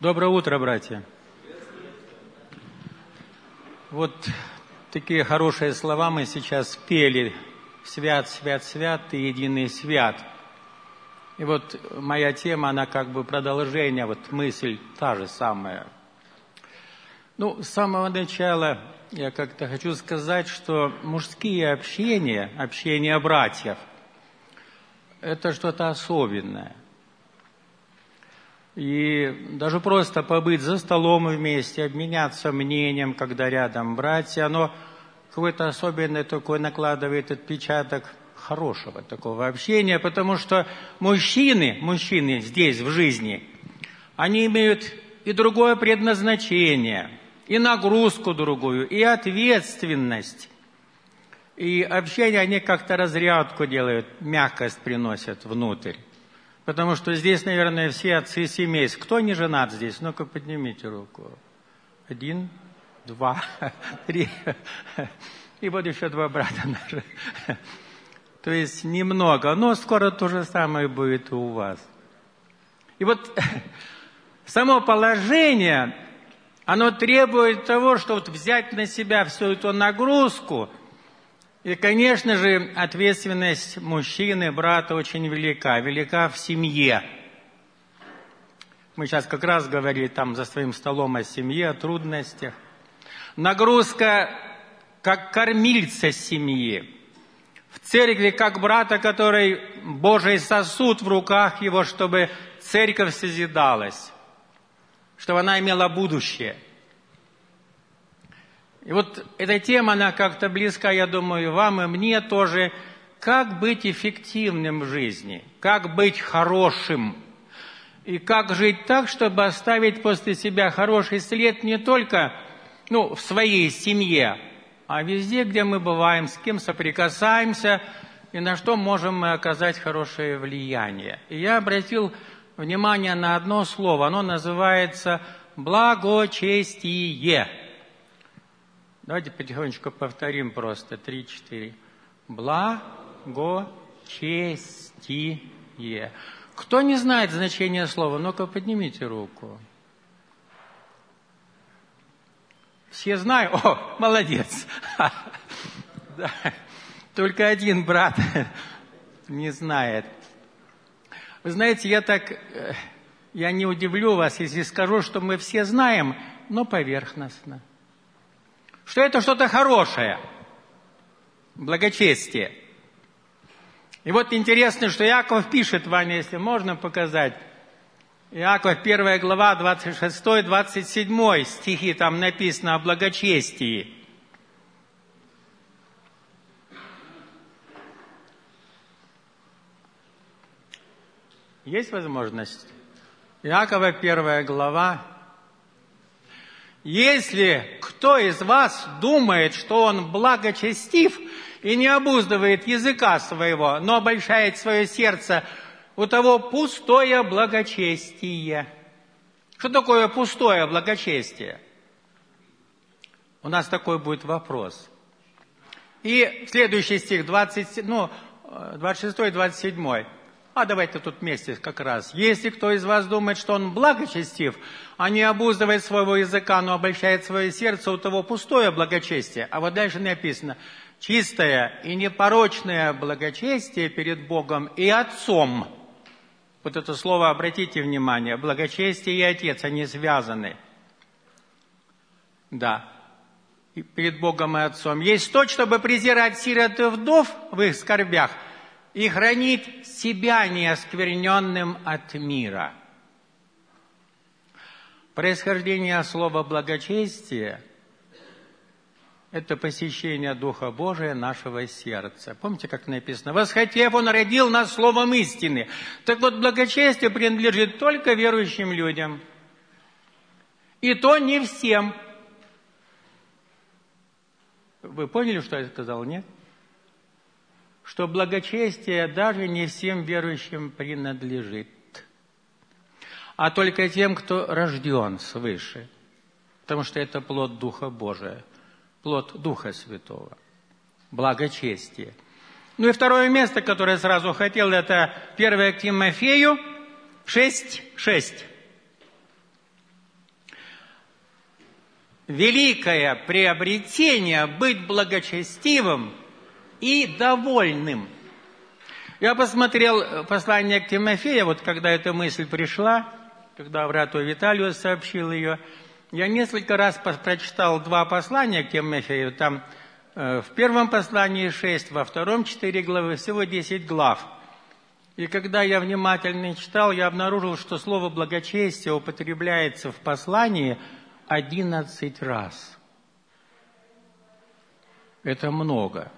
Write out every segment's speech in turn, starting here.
Доброе утро, братья. Вот такие хорошие слова мы сейчас пели. Свят, свят, свят, ты единый свят. И вот моя тема, она как бы продолжение, вот мысль та же самая. Ну, с самого начала я как-то хочу сказать, что мужские общения, общение братьев, это что-то особенное. И даже просто побыть за столом вместе, обменяться мнением, когда рядом братья, оно какой-то особенный такой накладывает отпечаток хорошего такого общения, потому что мужчины, мужчины здесь, в жизни, они имеют и другое предназначение, и нагрузку другую, и ответственность. И общение они как-то разрядку делают, мягкость приносят внутрь. Потому что здесь, наверное, все отцы семейств. Кто не женат здесь? Ну-ка, поднимите руку. Один, два, три. И вот еще два брата наши. То есть немного, но скоро то же самое будет у вас. И вот само положение, оно требует того, что вот взять на себя всю эту нагрузку – и, конечно же, ответственность мужчины, брата очень велика, велика в семье. Мы сейчас как раз говорили там за своим столом о семье, о трудностях. Нагрузка как кормильца семьи. В церкви как брата, который Божий сосуд в руках его, чтобы церковь созидалась, чтобы она имела будущее – и вот эта тема, она как-то близка, я думаю, вам и мне тоже. Как быть эффективным в жизни? Как быть хорошим? И как жить так, чтобы оставить после себя хороший след не только ну, в своей семье, а везде, где мы бываем, с кем соприкасаемся, и на что можем мы оказать хорошее влияние. И я обратил внимание на одно слово, оно называется «благочестие». Давайте потихонечку повторим просто. Три, четыре. Благочестие. Кто не знает значения слова, ну-ка поднимите руку. Все знают? О, молодец. Только один брат не знает. Вы знаете, я так, э, я не удивлю вас, если скажу, что мы все знаем, но поверхностно что это что-то хорошее, благочестие. И вот интересно, что Яков пишет, Ваня, если можно показать, Иаков, 1 глава, 26-27 стихи, там написано о благочестии. Есть возможность? Иакова, 1 глава, если кто из вас думает, что он благочестив и не обуздывает языка своего, но обольщает свое сердце, у того пустое благочестие. Что такое пустое благочестие? У нас такой будет вопрос. И следующий стих, 20, ну, 26 27. А давайте тут вместе как раз. Если кто из вас думает, что он благочестив, а не обуздывает своего языка, но обольщает свое сердце, у того пустое благочестие. А вот дальше написано, чистое и непорочное благочестие перед Богом и Отцом. Вот это слово, обратите внимание, благочестие и Отец, они связаны. Да, и перед Богом и Отцом. Есть то, чтобы презирать сирот и вдов в их скорбях – и хранит себя неоскверненным от мира. Происхождение слова благочестие – это посещение Духа Божия нашего сердца. Помните, как написано? «Восхотев, Он родил нас словом истины». Так вот, благочестие принадлежит только верующим людям. И то не всем. Вы поняли, что я сказал, нет? Что благочестие даже не всем верующим принадлежит, а только тем, кто рожден свыше, потому что это плод Духа Божия, плод Духа Святого, благочестие. Ну и второе место, которое я сразу хотел, это 1 к Тимофею 6, 6. великое приобретение быть благочестивым и довольным. Я посмотрел послание к Тимофею, вот когда эта мысль пришла, когда брату Виталию сообщил ее, я несколько раз прочитал два послания к Тимофею, там э, в первом послании шесть, во втором четыре главы, всего десять глав. И когда я внимательно читал, я обнаружил, что слово «благочестие» употребляется в послании – 11 раз. Это много.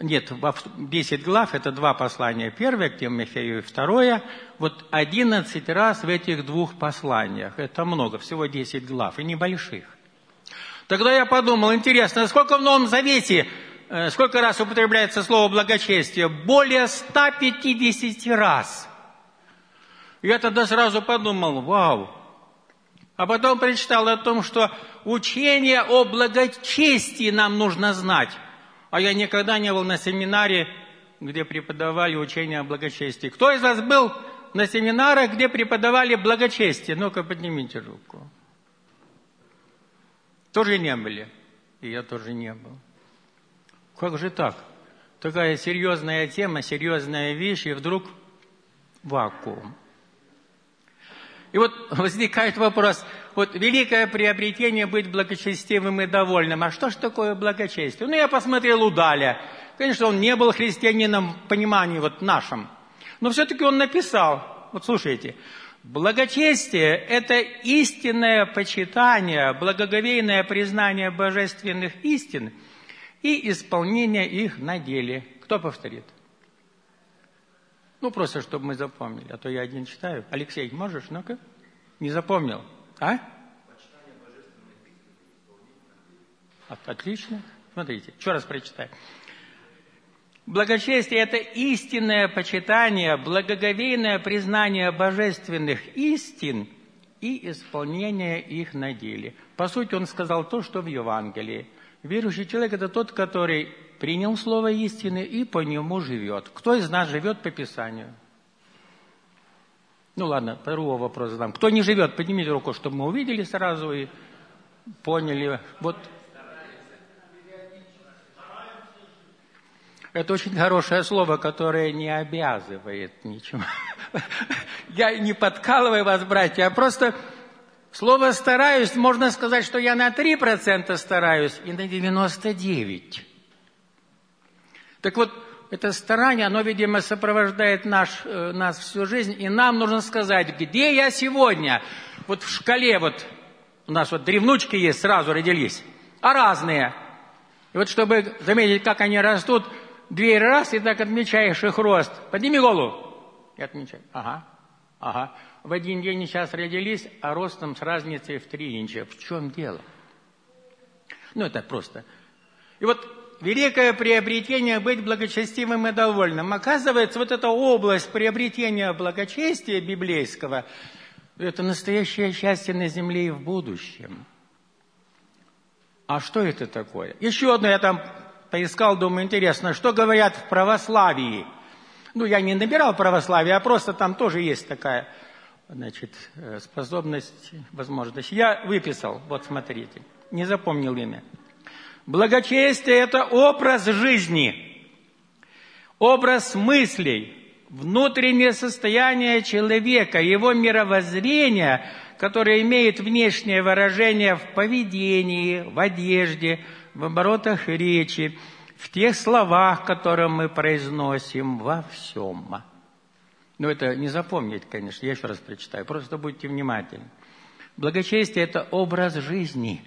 Нет, 10 глав – это два послания. Первое к Тимофею и второе. Вот 11 раз в этих двух посланиях. Это много, всего 10 глав, и небольших. Тогда я подумал, интересно, сколько в Новом Завете, э, сколько раз употребляется слово благочестие? Более 150 раз. Я тогда сразу подумал, вау, а потом прочитал о том, что учение о благочестии нам нужно знать. А я никогда не был на семинаре, где преподавали учение о благочестии. Кто из вас был на семинарах, где преподавали благочестие? Ну-ка, поднимите руку. Тоже не были. И я тоже не был. Как же так? Такая серьезная тема, серьезная вещь, и вдруг вакуум. И вот возникает вопрос, вот великое приобретение быть благочестивым и довольным. А что ж такое благочестие? Ну, я посмотрел у. Конечно, он не был христианином в понимании вот нашем. Но все-таки он написал, вот слушайте, благочестие – это истинное почитание, благоговейное признание божественных истин и исполнение их на деле. Кто повторит? Ну, просто, чтобы мы запомнили, а то я один читаю. Алексей, можешь? Ну-ка. Не запомнил. А? Отлично. Смотрите, еще раз прочитаю. Благочестие – это истинное почитание, благоговейное признание божественных истин и исполнение их на деле. По сути, он сказал то, что в Евангелии. Верующий человек – это тот, который принял слово истины и по нему живет. Кто из нас живет по Писанию? Ну ладно, второго вопроса задам. Кто не живет, поднимите руку, чтобы мы увидели сразу и поняли. Вот. Это очень хорошее слово, которое не обязывает ничего. Я не подкалываю вас, братья, а просто слово «стараюсь» можно сказать, что я на 3% стараюсь и на 99%. Так вот, это старание, оно, видимо, сопровождает наш, э, нас всю жизнь, и нам нужно сказать, где я сегодня? Вот в шкале, вот у нас вот древнучки есть, сразу родились, а разные. И вот чтобы заметить, как они растут, дверь раз, и так отмечаешь их рост. Подними голову. И отмечай. Ага, ага. В один день сейчас родились, а ростом с разницей в три инча. В чем дело? Ну, это просто. И вот великое приобретение быть благочестивым и довольным. Оказывается, вот эта область приобретения благочестия библейского, это настоящее счастье на земле и в будущем. А что это такое? Еще одно я там поискал, думаю, интересно, что говорят в православии. Ну, я не набирал православие, а просто там тоже есть такая, значит, э, способность, возможность. Я выписал, вот смотрите, не запомнил имя. Благочестие – это образ жизни, образ мыслей, внутреннее состояние человека, его мировоззрение, которое имеет внешнее выражение в поведении, в одежде, в оборотах речи, в тех словах, которые мы произносим, во всем. Ну, это не запомнить, конечно, я еще раз прочитаю, просто будьте внимательны. Благочестие – это образ жизни,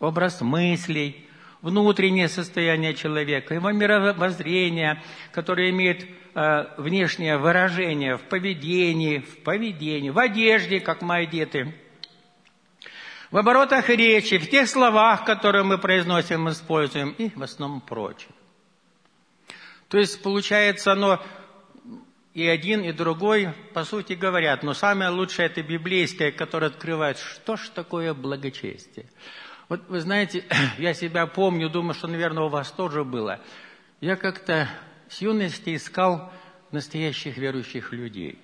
образ мыслей, внутреннее состояние человека, его мировоззрение, которое имеет э, внешнее выражение в поведении, в поведении, в одежде, как мы одеты, в оборотах речи, в тех словах, которые мы произносим, используем, и в основном прочем. То есть, получается, оно и один, и другой, по сути, говорят, но самое лучшее это библейское, которое открывает, что ж такое благочестие. Вот вы знаете, я себя помню, думаю, что, наверное, у вас тоже было. Я как-то с юности искал настоящих верующих людей.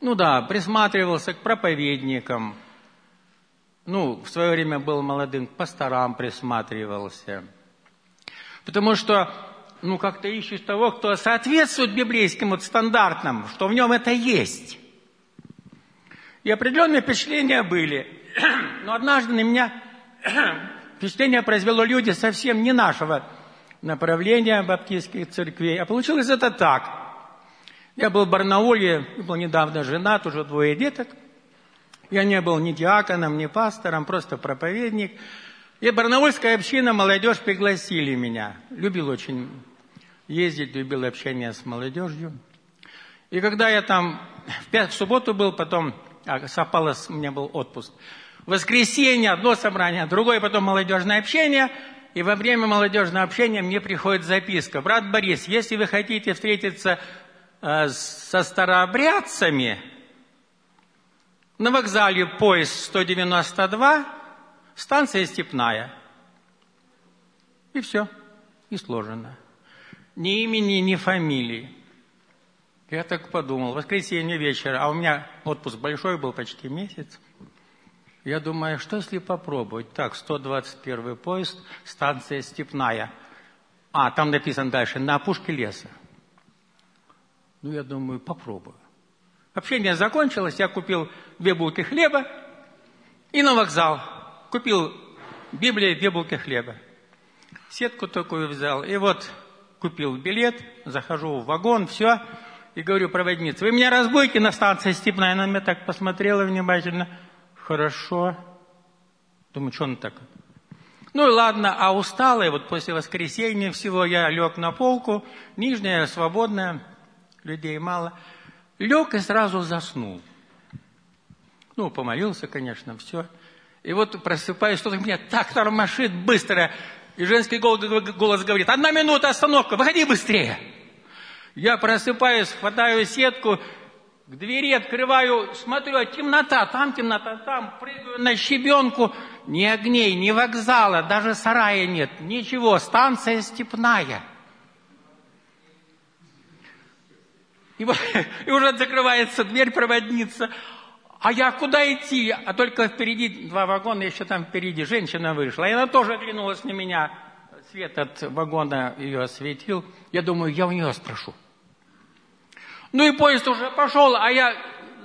Ну да, присматривался к проповедникам. Ну, в свое время был молодым, к пасторам присматривался. Потому что, ну, как-то ищешь того, кто соответствует библейским вот стандартам, что в нем это есть. И определенные впечатления были. Но однажды на меня впечатление произвело люди совсем не нашего направления баптистских церквей. А получилось это так. Я был в Барнауле, был недавно женат, уже двое деток. Я не был ни диаконом, ни пастором, просто проповедник. И барнаульская община, молодежь пригласили меня. Любил очень ездить, любил общение с молодежью. И когда я там в, пять, в субботу был, потом а, совпало, у меня был отпуск. В воскресенье одно собрание, другое потом молодежное общение. И во время молодежного общения мне приходит записка. Брат Борис, если вы хотите встретиться Э, со старообрядцами на вокзале поезд 192, станция Степная. И все, и сложено. Ни имени, ни фамилии. Я так подумал, воскресенье вечер, а у меня отпуск большой был, почти месяц. Я думаю, что если попробовать? Так, 121 поезд, станция Степная. А, там написано дальше, на опушке леса. Ну, я думаю, попробую. Общение закончилось, я купил две булки хлеба и на вокзал. Купил Библию, две булки хлеба. Сетку такую взял. И вот купил билет, захожу в вагон, все. И говорю проводнице, вы меня разбудите на станции Степная? Она меня так посмотрела внимательно. Хорошо. Думаю, что он так? Ну и ладно, а усталый, вот после воскресенья всего я лег на полку, нижняя свободная, людей мало. Лег и сразу заснул. Ну, помолился, конечно, все. И вот просыпаюсь, что-то меня так тормошит быстро. И женский голос говорит, одна минута, остановка, выходи быстрее. Я просыпаюсь, хватаю сетку, к двери открываю, смотрю, а темнота, там темнота, там, прыгаю на щебенку. Ни огней, ни вокзала, даже сарая нет, ничего, станция степная. И, и уже закрывается дверь, проводница. А я куда идти? А только впереди два вагона, еще там впереди женщина вышла. И она тоже оглянулась на меня. Свет от вагона ее осветил. Я думаю, я у нее спрошу. Ну и поезд уже пошел, а я,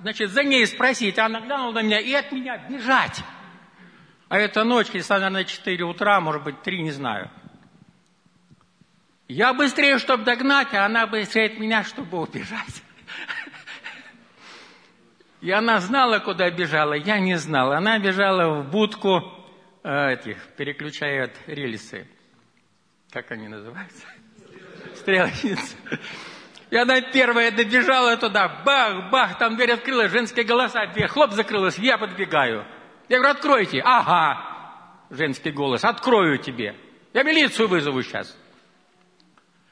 значит, за ней спросить. Она глянула на меня и от меня бежать. А это ночь, если, наверное, 4 утра, может быть, 3, не знаю. Я быстрее, чтобы догнать, а она быстрее от меня, чтобы убежать. И она знала, куда бежала, я не знал. Она бежала в будку э, этих, переключают рельсы. Как они называются? Стрелочницы. И она первая добежала туда, бах, бах, там дверь открылась, женские голоса, дверь, хлоп, закрылась, я подбегаю. Я говорю, откройте. Ага, женский голос, открою тебе. Я милицию вызову сейчас.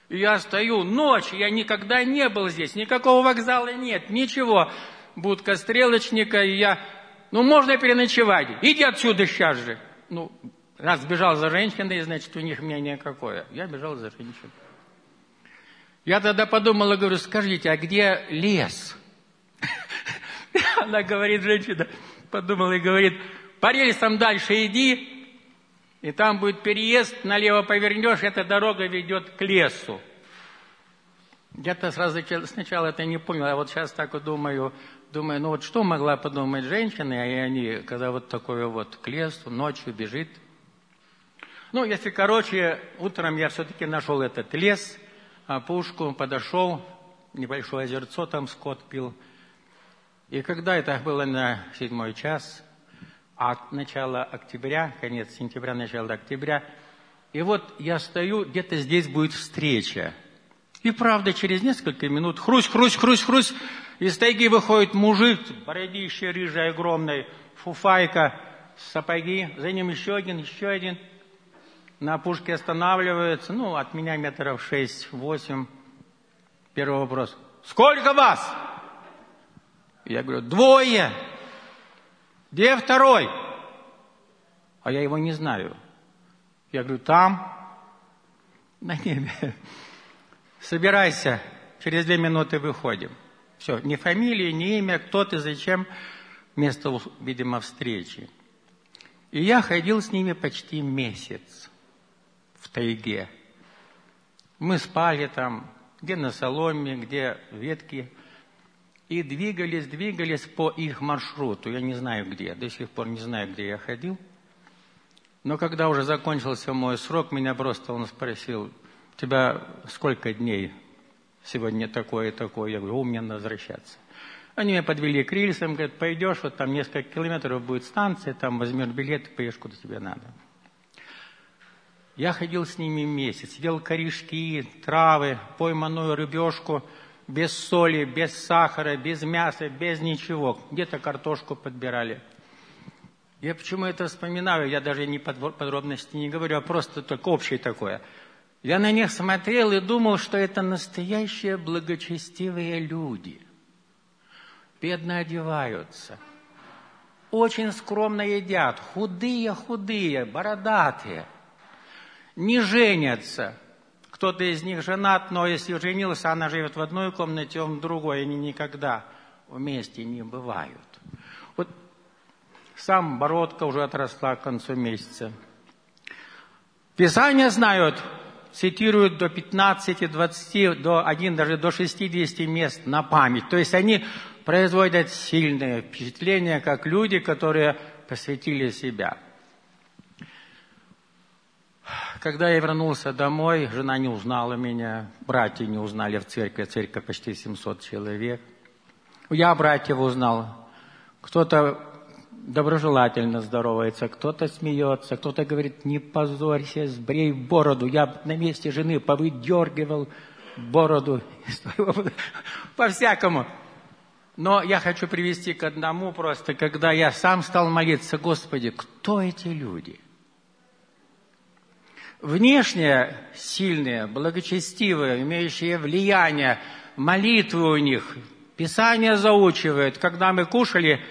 И я стою, ночь, я никогда не был здесь, никакого вокзала нет, ничего. Будка стрелочника, и я, ну, можно переночевать, иди отсюда сейчас же. Ну, раз бежал за женщиной, значит, у них мнение какое. Я бежал за женщиной. Я тогда подумала, говорю, скажите, а где лес? Она говорит, женщина, подумала и говорит, по рельсам дальше иди, и там будет переезд, налево повернешь, эта дорога ведет к лесу. Я-то сразу сначала это не понял, а вот сейчас так вот думаю, думаю, ну вот что могла подумать женщина, и они, когда вот такое вот к лесу, ночью бежит. Ну, если короче, утром я все-таки нашел этот лес, опушку, подошел, небольшое озерцо там скот пил. И когда это было на седьмой час, от начала октября, конец сентября, начало октября. И вот я стою, где-то здесь будет встреча. И правда, через несколько минут хрусь, хрусь, хрусь, хрусь, из тайги выходит мужик, бородище рыжий, огромный, фуфайка, сапоги, за ним еще один, еще один. На опушке останавливается, ну, от меня метров шесть-восемь. Первый вопрос. Сколько вас? Я говорю, двое. Где второй? А я его не знаю. Я говорю, там, на небе. Собирайся, через две минуты выходим. Все, ни фамилии, ни имя, кто ты, зачем, место, видимо, встречи. И я ходил с ними почти месяц тайге. Мы спали там, где на соломе, где ветки. И двигались, двигались по их маршруту. Я не знаю где, до сих пор не знаю, где я ходил. Но когда уже закончился мой срок, меня просто он спросил, тебя сколько дней сегодня такое и такое? Я говорю, у меня надо возвращаться. Они меня подвели к рельсам, говорят, пойдешь, вот там несколько километров будет станция, там возьмешь билет и поедешь, куда тебе надо. Я ходил с ними месяц, ел корешки, травы, пойманную рыбешку, без соли, без сахара, без мяса, без ничего. Где-то картошку подбирали. Я почему это вспоминаю, я даже не подробности не говорю, а просто только общее такое. Я на них смотрел и думал, что это настоящие благочестивые люди. Бедно одеваются. Очень скромно едят. Худые-худые, бородатые – не женятся. Кто-то из них женат, но если женился, она живет в одной комнате, он в другой, они никогда вместе не бывают. Вот сам бородка уже отросла к концу месяца. Писания знают, цитируют до 15, 20, до 1, даже до 60 мест на память. То есть они производят сильное впечатление, как люди, которые посвятили себя. Когда я вернулся домой, жена не узнала меня, братья не узнали в церкви, церковь почти 700 человек. Я братьев узнал. Кто-то доброжелательно здоровается, кто-то смеется, кто-то говорит, не позорься, сбрей бороду. Я на месте жены повыдергивал бороду по-всякому. Но я хочу привести к одному просто, когда я сам стал молиться, Господи, кто эти люди? Внешне сильные, благочестивые, имеющие влияние, молитвы у них, Писание заучивают. Когда мы кушали,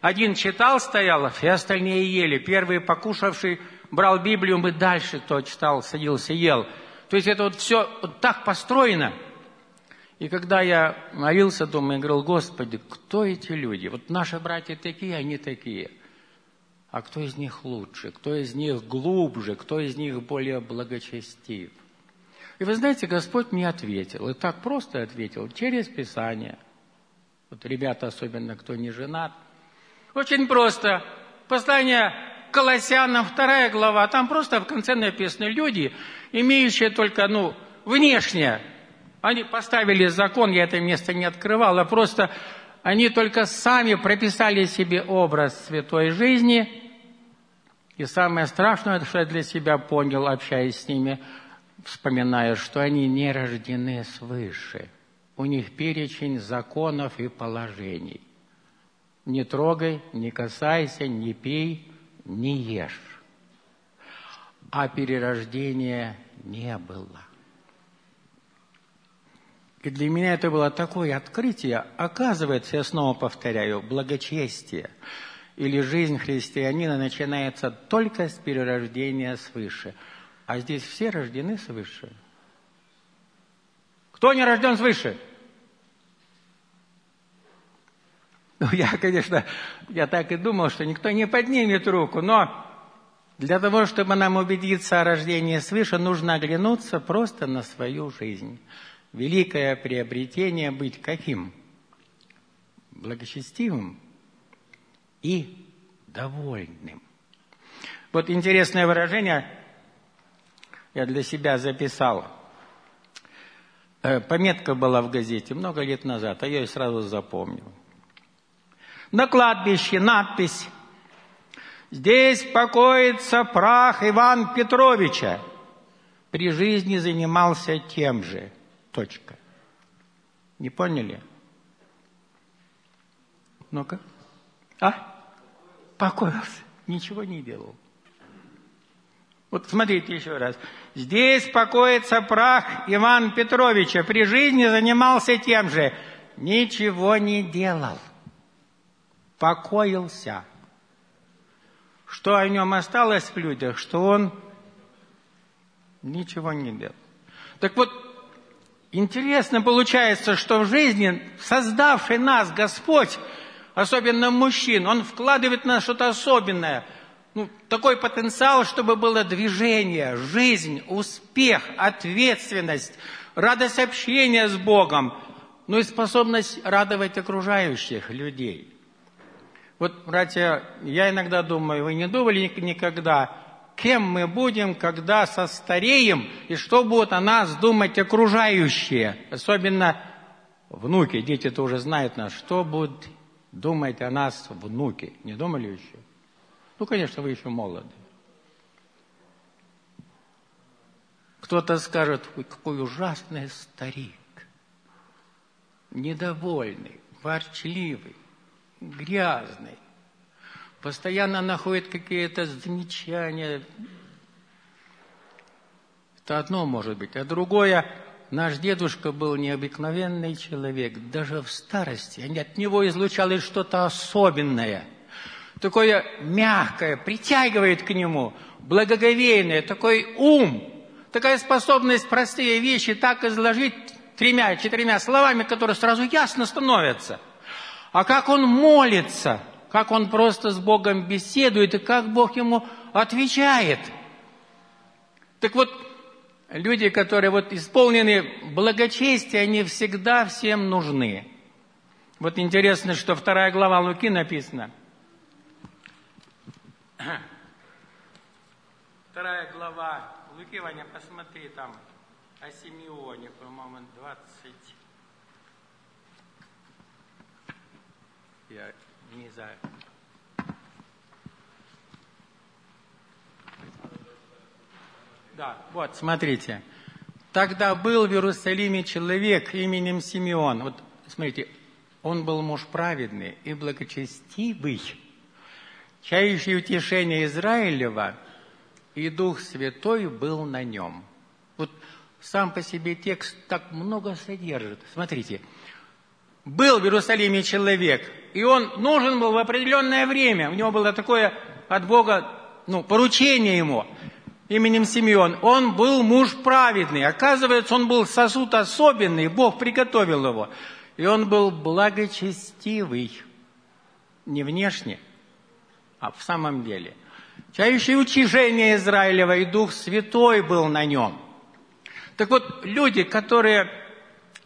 один читал, стоял, и остальные ели. Первый покушавший брал Библию, мы дальше кто читал, садился, ел. То есть это вот все вот так построено. И когда я молился дома, я говорил, Господи, кто эти люди? Вот наши братья такие, они такие – а кто из них лучше, кто из них глубже, кто из них более благочестив. И вы знаете, Господь мне ответил, и так просто ответил, через Писание. Вот ребята, особенно кто не женат. Очень просто. Послание Колоссянам, вторая глава, там просто в конце написано, люди, имеющие только, ну, внешне, они поставили закон, я это место не открывал, а просто они только сами прописали себе образ святой жизни. И самое страшное, что я для себя понял, общаясь с ними, вспоминая, что они не рождены свыше. У них перечень законов и положений. Не трогай, не касайся, не пей, не ешь. А перерождения не было. И для меня это было такое открытие. Оказывается, я снова повторяю, благочестие или жизнь христианина начинается только с перерождения свыше. А здесь все рождены свыше. Кто не рожден свыше? Ну, я, конечно, я так и думал, что никто не поднимет руку, но для того, чтобы нам убедиться о рождении свыше, нужно оглянуться просто на свою жизнь великое приобретение быть каким? Благочестивым и довольным. Вот интересное выражение я для себя записал. Э, пометка была в газете много лет назад, а я ее сразу запомнил. На кладбище надпись «Здесь покоится прах Иван Петровича». При жизни занимался тем же – Точка. Не поняли? Ну-ка. А? Покоился. Ничего не делал. Вот смотрите еще раз. Здесь покоится прах Ивана Петровича. При жизни занимался тем же. Ничего не делал. Покоился. Что о нем осталось в людях? Что он ничего не делал. Так вот, интересно получается, что в жизни создавший нас Господь, особенно мужчин, Он вкладывает в нас что-то особенное – ну, такой потенциал, чтобы было движение, жизнь, успех, ответственность, радость общения с Богом, ну и способность радовать окружающих людей. Вот, братья, я иногда думаю, вы не думали никогда, кем мы будем, когда состареем, и что будут о нас думать окружающие, особенно внуки, дети-то уже знают нас, что будут думать о нас внуки. Не думали еще? Ну, конечно, вы еще молоды. Кто-то скажет, ой, какой ужасный старик, недовольный, ворчливый, грязный, постоянно находит какие-то замечания. Это одно может быть. А другое, наш дедушка был необыкновенный человек, даже в старости. От него излучалось что-то особенное – такое мягкое, притягивает к нему, благоговейное, такой ум, такая способность простые вещи так изложить тремя-четырьмя словами, которые сразу ясно становятся. А как он молится, как он просто с Богом беседует, и как Бог ему отвечает. Так вот, люди, которые вот исполнены благочестия, они всегда всем нужны. Вот интересно, что вторая глава Луки написана – Вторая глава Луки, Ваня, посмотри там о Симеоне, по-моему, 20. Я не знаю. Да, вот, смотрите. Тогда был в Иерусалиме человек именем Симеон. Вот, смотрите, он был муж праведный и благочестивый чающий утешение Израилева, и Дух Святой был на нем. Вот сам по себе текст так много содержит. Смотрите, был в Иерусалиме человек, и он нужен был в определенное время. У него было такое от Бога, ну, поручение ему именем Симеон. Он был муж праведный. Оказывается, он был сосуд особенный, Бог приготовил его. И он был благочестивый, не внешне, а в самом деле. Чающее утешение Израилева и Дух Святой был на нем. Так вот, люди, которые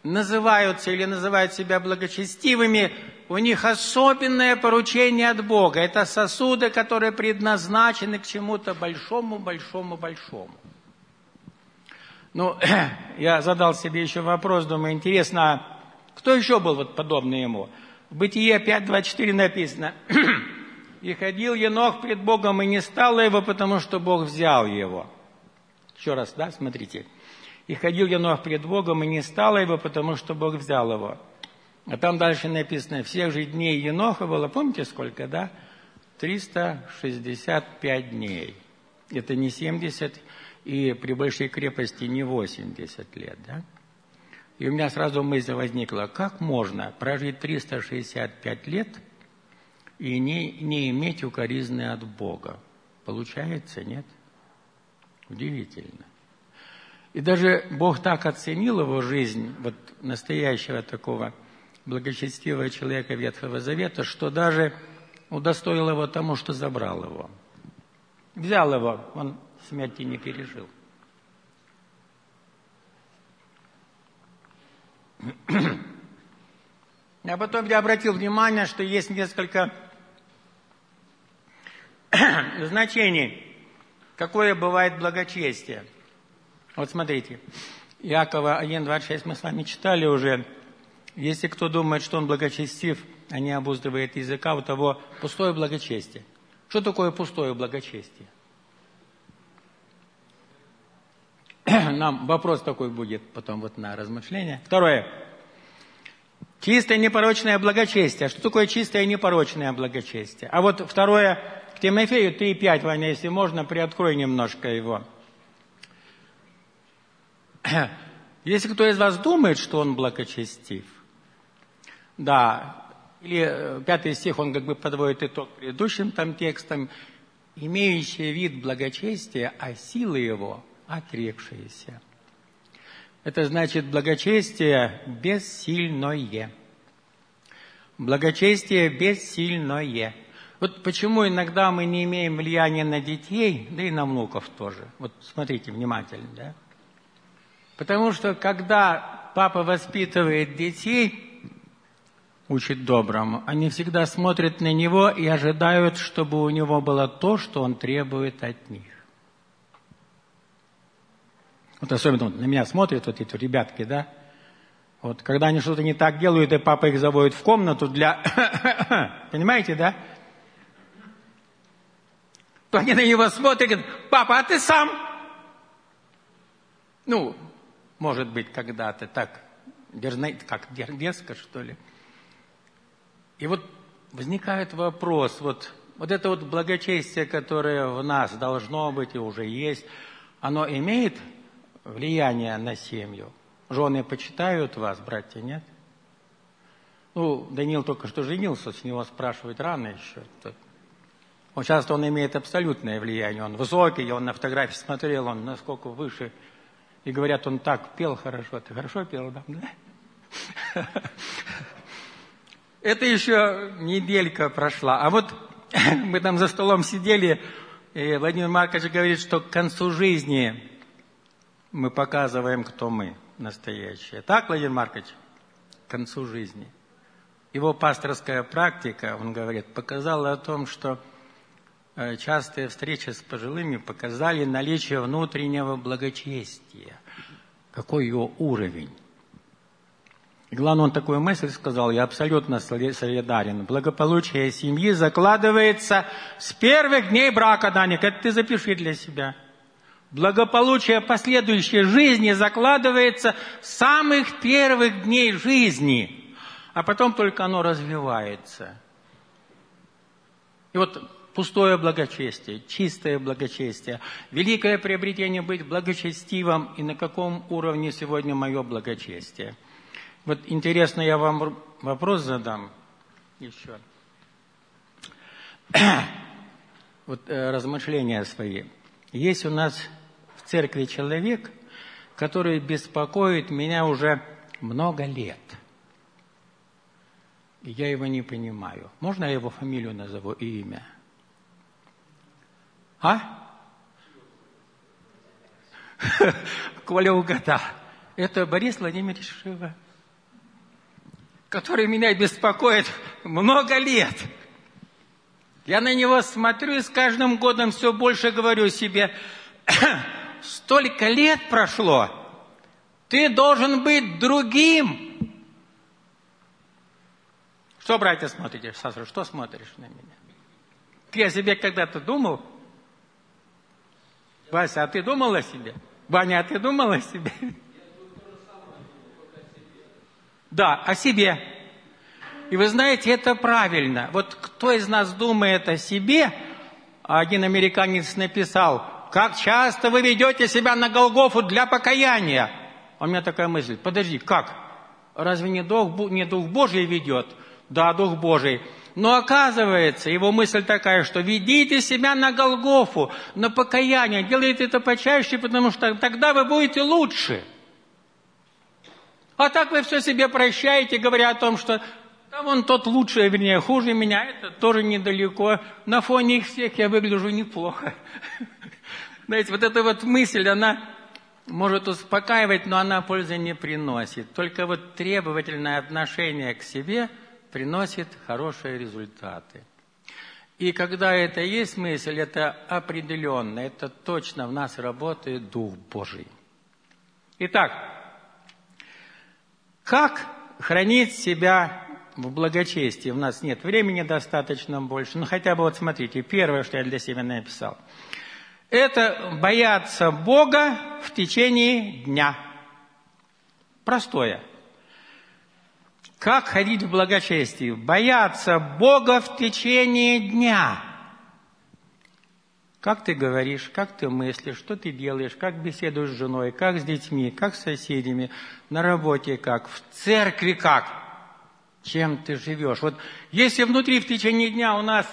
называются или называют себя благочестивыми, у них особенное поручение от Бога. Это сосуды, которые предназначены к чему-то большому, большому, большому. Ну, я задал себе еще вопрос, думаю, интересно, а кто еще был вот подобный ему? В Бытие 5.24 написано, И ходил Енох пред Богом, и не стало его, потому что Бог взял его. Еще раз, да, смотрите. И ходил Енох пред Богом, и не стало его, потому что Бог взял его. А там дальше написано, всех же дней Еноха было, помните сколько, да? 365 дней. Это не 70, и при большой крепости не 80 лет, да? И у меня сразу мысль возникла, как можно прожить 365 лет – и не, не иметь укоризны от Бога. Получается, нет? Удивительно. И даже Бог так оценил его жизнь, вот настоящего такого благочестивого человека Ветхого Завета, что даже удостоил его тому, что забрал его. Взял его, он смерти не пережил. А потом я обратил внимание, что есть несколько значений, какое бывает благочестие. Вот смотрите, Якова 1.26 мы с вами читали уже. Если кто думает, что он благочестив, а не обуздывает языка, у того пустое благочестие. Что такое пустое благочестие? Нам вопрос такой будет потом вот на размышление. Второе. Чистое непорочное благочестие. Что такое чистое непорочное благочестие? А вот второе, Тимофею 3.5, Ваня, если можно, приоткрой немножко его. Если кто из вас думает, что он благочестив, да, или э, пятый стих, он как бы подводит итог предыдущим там текстам, имеющий вид благочестия, а силы его отрекшиеся. Это значит благочестие бессильное. Благочестие бессильное. Вот почему иногда мы не имеем влияния на детей, да и на внуков тоже. Вот смотрите внимательно, да? Потому что когда папа воспитывает детей, учит доброму, они всегда смотрят на него и ожидают, чтобы у него было то, что он требует от них. Вот особенно на меня смотрят вот эти ребятки, да? Вот когда они что-то не так делают, и папа их заводит в комнату для... Понимаете, да? То они на него смотрят и говорят, папа, а ты сам? Ну, может быть, когда-то так, как дерзко, что ли. И вот возникает вопрос, вот, вот это вот благочестие, которое в нас должно быть и уже есть, оно имеет влияние на семью? Жены почитают вас, братья, нет? Ну, Даниил только что женился, с него спрашивать рано еще. Он часто он имеет абсолютное влияние. Он высокий, он на фотографии смотрел, он насколько выше. И говорят, он так пел хорошо. Ты хорошо пел, да? Это еще неделька прошла. А вот мы там за столом сидели, и Владимир Маркович говорит, что к концу жизни мы показываем, кто мы настоящие. Так, Владимир Маркович? К концу жизни. Его пасторская практика, он говорит, показала о том, что частые встречи с пожилыми показали наличие внутреннего благочестия. Какой его уровень. И главное, он такую мысль сказал, я абсолютно солидарен. Благополучие семьи закладывается с первых дней брака, Даник, это ты запиши для себя. Благополучие последующей жизни закладывается с самых первых дней жизни, а потом только оно развивается. И вот пустое благочестие, чистое благочестие, великое приобретение быть благочестивым, и на каком уровне сегодня мое благочестие – вот интересно, я вам вопрос задам еще. Вот э, размышления свои. Есть у нас в церкви человек, который беспокоит меня уже много лет. И я его не понимаю. Можно я его фамилию назову и имя? А? Коля угадал. Это Борис Владимирович Шива который меня беспокоит много лет. Я на него смотрю и с каждым годом все больше говорю себе, столько лет прошло, ты должен быть другим. Что, братья, смотрите, Саша, что смотришь на меня? Я себе когда-то думал, Вася, а ты думал о себе? Ваня, а ты думал о себе? Да, о себе. И вы знаете, это правильно. Вот кто из нас думает о себе, один американец написал, как часто вы ведете себя на Голгофу для покаяния. А у меня такая мысль, подожди, как? Разве не Дух, не Дух Божий ведет? Да, Дух Божий. Но оказывается, его мысль такая, что ведите себя на Голгофу, на покаяние, делайте это почаще, потому что тогда вы будете лучше. А так вы все себе прощаете, говоря о том, что там он тот лучше, вернее, хуже меня, это тоже недалеко. На фоне их всех я выгляжу неплохо. Знаете, вот эта вот мысль, она может успокаивать, но она пользы не приносит. Только вот требовательное отношение к себе приносит хорошие результаты. И когда это есть мысль, это определенно, это точно в нас работает Дух Божий. Итак, как хранить себя в благочестии? У нас нет времени достаточно больше. Ну, хотя бы вот смотрите, первое, что я для себя написал. Это бояться Бога в течение дня. Простое. Как ходить в благочестии? Бояться Бога в течение дня. Как ты говоришь, как ты мыслишь, что ты делаешь, как беседуешь с женой, как с детьми, как с соседями, на работе как, в церкви как, чем ты живешь. Вот если внутри в течение дня у нас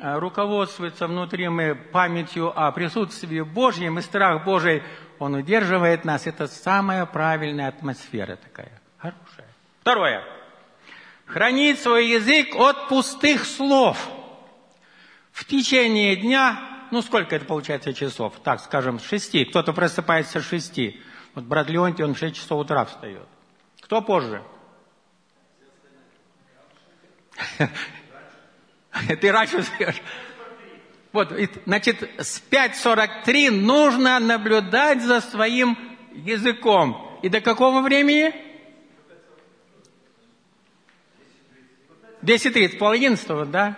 э, руководствуется внутри мы памятью о присутствии Божьем, и страх Божий, Он удерживает нас. Это самая правильная атмосфера такая. Хорошая. Второе. Хранить свой язык от пустых слов. В течение дня, ну сколько это получается часов? Так, скажем, с шести. Кто-то просыпается с шести. Вот брат Леонтий, он в шесть часов утра встает. Кто позже? Ты раньше встаешь. Вот, значит, с 5.43 нужно наблюдать за своим языком. И до какого времени? 10.30, пол одиннадцатого, да?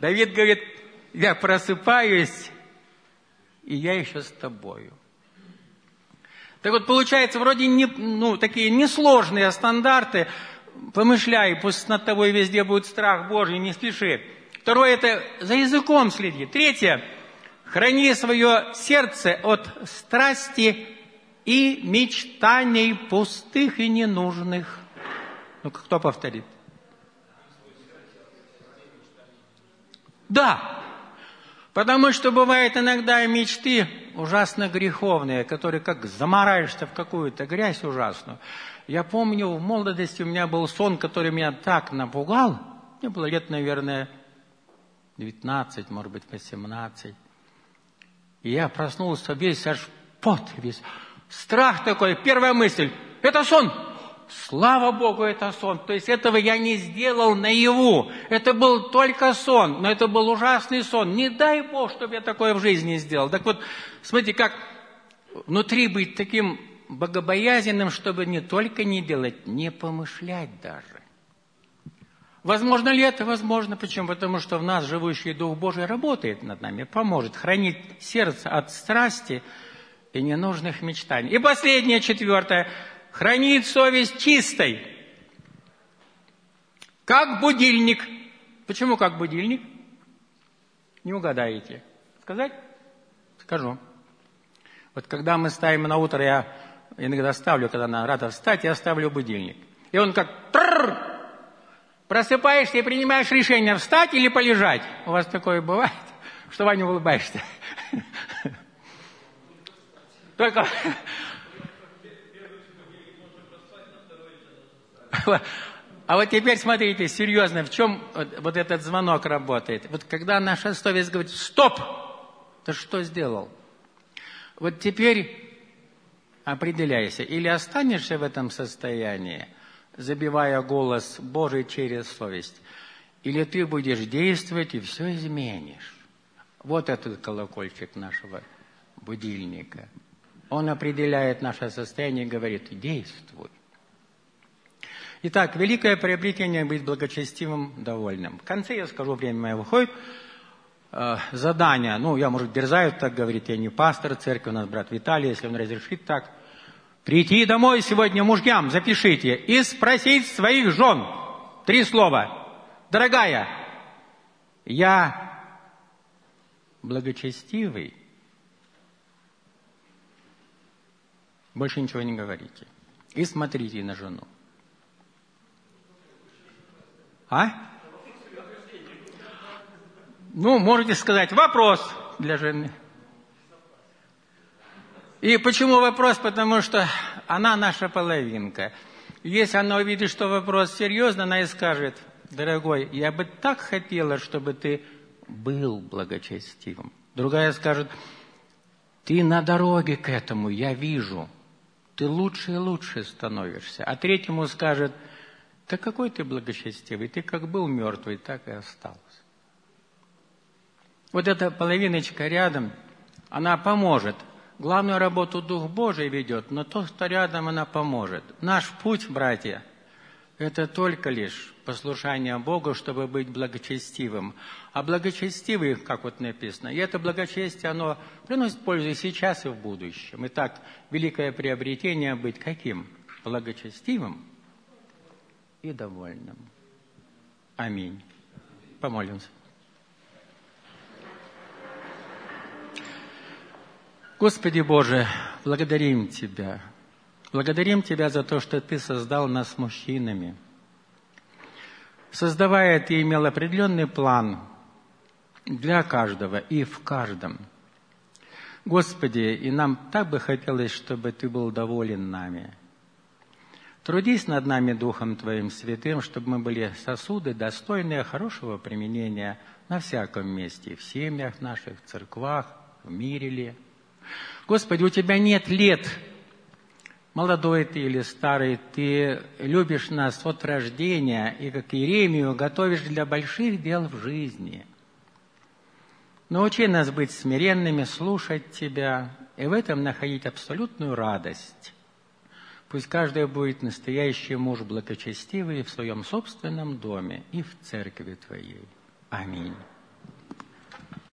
Давид говорит, я просыпаюсь, и я еще с тобою. Так вот, получается, вроде не, ну, такие несложные стандарты. Помышляй, пусть над тобой везде будет страх Божий, не спеши. Второе, это за языком следи. Третье, храни свое сердце от страсти и мечтаний пустых и ненужных. Ну, кто повторит? Да, потому что бывает иногда мечты ужасно греховные, которые как замораешься в какую-то грязь ужасную. Я помню, в молодости у меня был сон, который меня так напугал. Мне было лет, наверное, 19, может быть, 18. И я проснулся весь, аж пот весь. Страх такой, первая мысль, это сон. Слава Богу, это сон. То есть этого я не сделал наяву. Это был только сон, но это был ужасный сон. Не дай Бог, чтобы я такое в жизни сделал. Так вот, смотрите, как внутри быть таким богобоязненным, чтобы не только не делать, не помышлять даже. Возможно ли это? Возможно. Почему? Потому что в нас живущий Дух Божий работает над нами, поможет хранить сердце от страсти и ненужных мечтаний. И последнее, четвертое – хранит совесть чистой, как будильник. Почему как будильник? Не угадаете. Сказать? Скажу. Вот когда мы ставим на утро, я иногда ставлю, когда надо рада встать, я ставлю будильник. И он как тррр, просыпаешься и принимаешь решение, встать или полежать. У вас такое бывает, что Ваня улыбаешься. Только А вот теперь смотрите, серьезно, в чем вот этот звонок работает? Вот когда наша совесть говорит, стоп, ты что сделал? Вот теперь определяйся, или останешься в этом состоянии, забивая голос Божий через совесть, или ты будешь действовать и все изменишь. Вот этот колокольчик нашего будильника. Он определяет наше состояние и говорит, действуй. Итак, великое приобретение быть благочестивым, довольным. В конце я скажу, время мое выходит. Э, задание, ну, я, может, дерзаю так говорить, я не пастор церкви, у нас брат Виталий, если он разрешит так. Прийти домой сегодня мужьям, запишите, и спросить своих жен. Три слова. Дорогая, я благочестивый. Больше ничего не говорите. И смотрите на жену. А? Ну, можете сказать, вопрос для жены. И почему вопрос? Потому что она наша половинка. Если она увидит, что вопрос серьезный, она и скажет, дорогой, я бы так хотела, чтобы ты был благочестивым. Другая скажет, ты на дороге к этому, я вижу. Ты лучше и лучше становишься. А третьему скажет – да какой ты благочестивый, ты как был мертвый, так и остался. Вот эта половиночка рядом, она поможет. Главную работу Дух Божий ведет, но то, что рядом, она поможет. Наш путь, братья, это только лишь послушание Богу, чтобы быть благочестивым. А благочестивый, как вот написано, и это благочестие, оно приносит пользу и сейчас, и в будущем. Итак, великое приобретение быть каким? Благочестивым – и довольным. Аминь. Помолимся. Господи Боже, благодарим Тебя. Благодарим Тебя за то, что Ты создал нас мужчинами. Создавая, Ты имел определенный план для каждого и в каждом. Господи, и нам так бы хотелось, чтобы Ты был доволен нами. Трудись над нами Духом Твоим Святым, чтобы мы были сосуды, достойные хорошего применения на всяком месте, в семьях наших, в церквах, в мире ли. Господи, у Тебя нет лет, молодой ты или старый, Ты любишь нас от рождения и, как Иеремию, готовишь для больших дел в жизни – Научи нас быть смиренными, слушать Тебя и в этом находить абсолютную радость. Пусть каждый будет настоящий муж благочестивый в своем собственном доме и в церкви Твоей. Аминь.